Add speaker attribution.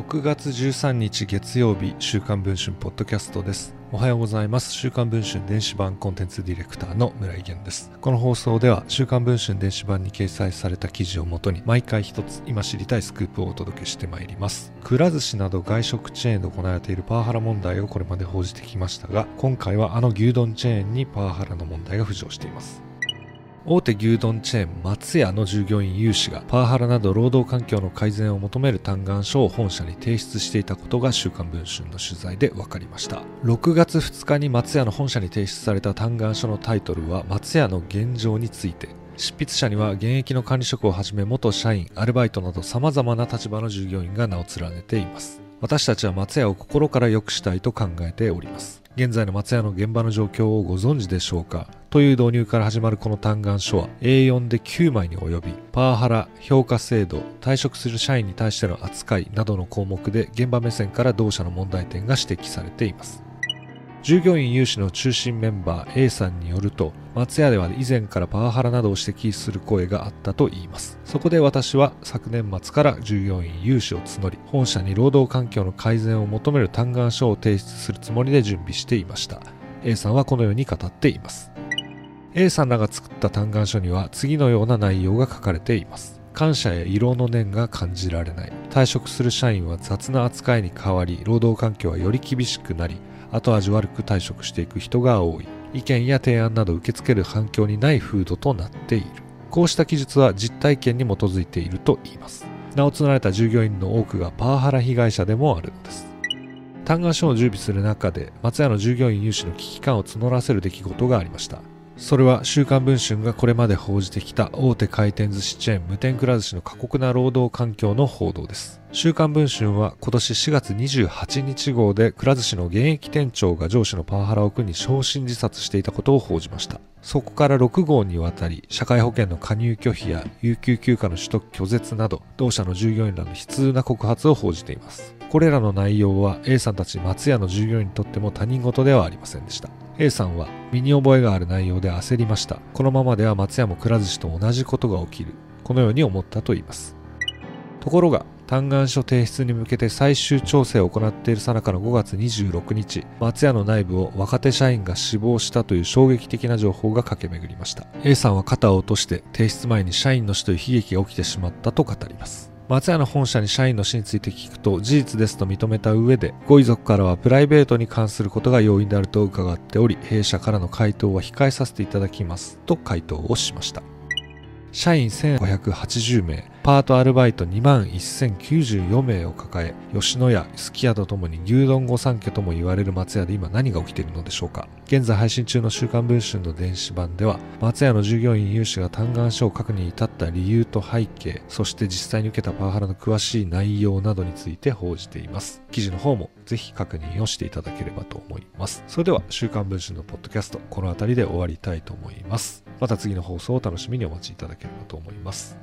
Speaker 1: 6月13日月曜日週刊文春ポッドキャストです。おはようございます。週刊文春電子版コンテンツディレクターの村井源です。この放送では週刊文春電子版に掲載された記事をもとに毎回一つ今知りたいスクープをお届けしてまいります。くら寿司など外食チェーンで行われているパワハラ問題をこれまで報じてきましたが今回はあの牛丼チェーンにパワハラの問題が浮上しています。大手牛丼チェーン松屋の従業員有志がパワハラなど労働環境の改善を求める嘆願書を本社に提出していたことが週刊文春の取材で分かりました。6月2日に松屋の本社に提出された嘆願書のタイトルは松屋の現状について。執筆者には現役の管理職をはじめ元社員アルバイトなど様々な立場の従業員が名を連ねています。私たちは松屋を心から良くしたいと考えております。現在の松屋の現場の状況をご存知でしょうか？という導入から始まるこの嘆願書は A4 で9枚に及びパワハラ、評価制度、退職する社員に対しての扱いなどの項目で現場目線から同社の問題点が指摘されています。従業員有志の中心メンバー A さんによると松屋では以前からパワハラなどを指摘する声があったといいます。そこで私は昨年末から従業員有志を募り本社に労働環境の改善を求める嘆願書を提出するつもりで準備していました。A さんはこのように語っています。A さんらが作った嘆願書には次のような内容が書かれています。感謝や色の念が感じられない。退職する社員は雑な扱いに変わり労働環境はより厳しくなり後味悪く退職していく人が多い。意見や提案など受け付ける反響にない風土となっている。こうした記述は実体験に基づいていると言います。名を連ねた従業員の多くがパワハラ被害者でもあるのです。嘆願書を準備する中で松屋の従業員有志の危機感を募らせる出来事がありました。それは週刊文春がこれまで報じてきた大手回転寿司チェーン無天くら寿司の過酷な労働環境の報道です。週刊文春は今年4月28日号でくら寿司の現役店長が上司のパワハラを苦に昇進自殺していたことを報じました。そこから6号にわたり社会保険の加入拒否や有給休暇の取得拒絶など同社の従業員らの悲痛な告発を報じています。これらの内容は A さんたち松屋の従業員にとっても他人事ではありませんでした。A さんは身に覚えがある内容で焦りました。このままでは松山くら寿司と同じことが起きる。このように思ったと言います。ところが、嘆願書提出に向けて最終調整を行っているさなかの5月26日、松屋の内部を若手社員が死亡したという衝撃的な情報が駆け巡りました。A さんは肩を落として提出前に社員の死という悲劇が起きてしまったと語ります。松屋の本社に社員の死について聞くと事実ですと認めた上でご遺族からはプライベートに関することが要因であると伺っており弊社からの回答は控えさせていただきますと回答をしました。社員1580名。パートアルバイト2万1094名を抱え吉野家すき家とともに牛丼御三家とも言われる松屋で今何が起きているのでしょうか。現在配信中の週刊文春の電子版では松屋の従業員有志が嘆願書を書くに至った理由と背景そして実際に受けたパワハラの詳しい内容などについて報じています。記事の方もぜひ確認をしていただければと思います。それでは週刊文春のポッドキャストこの辺りで終わりたいと思います。また次の放送を楽しみにお待ちいただければと思います。